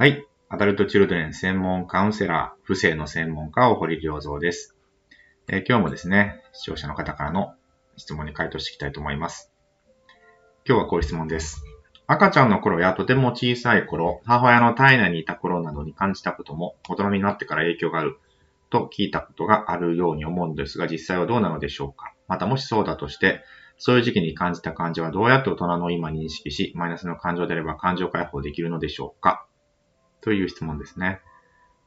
はい。アダルトチルドレン専門カウンセラー、不正の専門家を堀良三です、えー、今日もですね、視聴者の方からの質問に回答していきたいと思います。今日はこういう質問です。赤ちゃんの頃やとても小さい頃、母親の体内にいた頃などに感じたことも大人になってから影響があると聞いたことがあるように思うんですが、実際はどうなのでしょうかまたもしそうだとして、そういう時期に感じた感情はどうやって大人の今認識し、マイナスの感情であれば感情解放できるのでしょうかという質問ですね。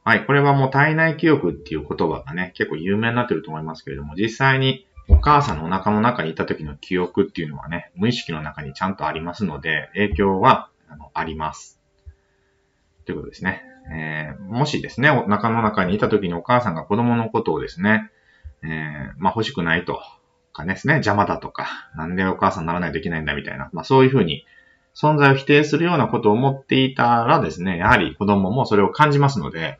はい。これはもう体内記憶っていう言葉がね、結構有名になってると思いますけれども、実際にお母さんのお腹の中にいた時の記憶っていうのはね、無意識の中にちゃんとありますので、影響はあのあります。ということですね。えー、もしですね、お腹の中にいた時にお母さんが子供のことをですね、えー、まあ欲しくないとかですね、邪魔だとか、なんでお母さんにならないといけないんだみたいな、まあそういうふうに存在を否定するようなことを思っていたらですね、やはり子供もそれを感じますので、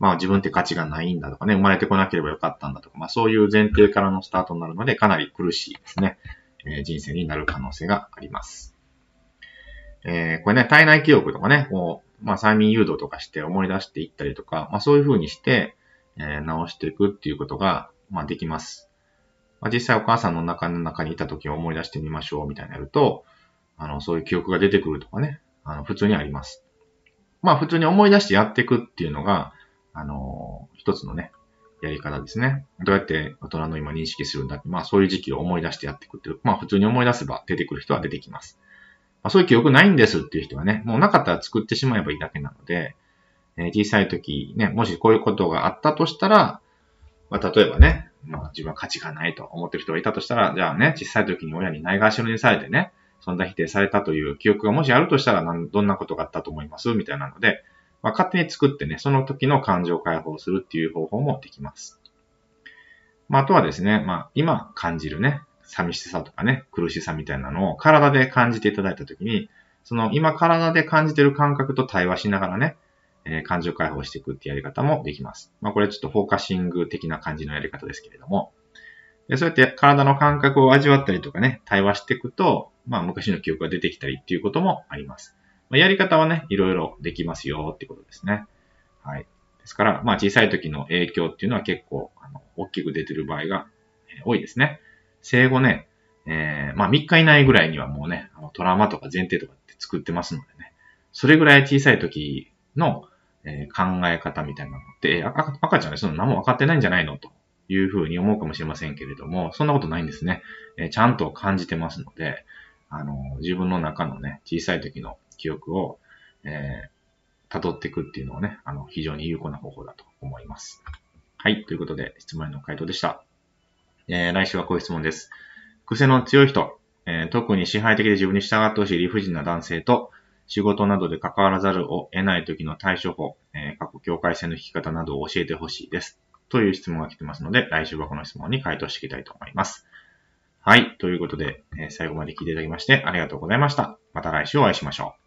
まあ自分って価値がないんだとかね、生まれてこなければよかったんだとか、まあそういう前提からのスタートになるので、かなり苦しいですね、えー、人生になる可能性があります。えー、これね、体内記憶とかね、こう、まあ催眠誘導とかして思い出していったりとか、まあそういう風にして、えー、直していくっていうことが、まあできます。まあ実際お母さんの中の中にいた時を思い出してみましょうみたいになると、あの、そういう記憶が出てくるとかね、あの、普通にあります。まあ、普通に思い出してやっていくっていうのが、あの、一つのね、やり方ですね。どうやって大人の今認識するんだって、まあそういう時期を思い出してやっていくっていう、まあ普通に思い出せば出てくる人は出てきます。まあそういう記憶ないんですっていう人はね、もうなかったら作ってしまえばいいだけなので、えー、小さい時ね、もしこういうことがあったとしたら、まあ例えばね、まあ自分は価値がないと思ってる人がいたとしたら、じゃあね、小さい時に親にないがしろにされてね、存在否定されたという記憶がもしあるとしたらどんなことがあったと思います？みたいなので、まあ、勝手に作ってね、その時の感情を解放するっていう方法もできます。まあ、あとはですね、まあ、今感じるね、寂しさとかね、苦しさみたいなのを体で感じていただいたときに、その今体で感じている感覚と対話しながらね、えー、感情解放していくっていうやり方もできます。まあこれちょっとフォーカシング的な感じのやり方ですけれども、そうやって体の感覚を味わったりとかね、対話していくと、まあ昔の記憶が出てきたりっていうこともあります。まあ、やり方はね、いろいろできますよってことですね。はい。ですから、まあ小さい時の影響っていうのは結構、あの、大きく出てる場合が、多いですね。生後ね、えー、まあ3日以内ぐらいにはもうね、あのトラウマとか前提とかって作ってますのでね、それぐらい小さい時の、え、考え方みたいなのって、赤ちゃんでその何も分かってないんじゃないのというふうに思うかもしれませんけれども、そんなことないんですね。えー、ちゃんと感じてますので、あの、自分の中のね、小さい時の記憶を、えー、辿っていくっていうのはね、あの、非常に有効な方法だと思います。はい。ということで、質問への回答でした。えー、来週はこういう質問です。癖の強い人、えー、特に支配的で自分に従ってほしい理不尽な男性と、仕事などで関わらざるを得ない時の対処法、えー、過去境界線の引き方などを教えてほしいです。という質問が来てますので、来週はこの質問に回答していきたいと思います。はい。ということで、え、最後まで聞いていただきましてありがとうございました。また来週お会いしましょう。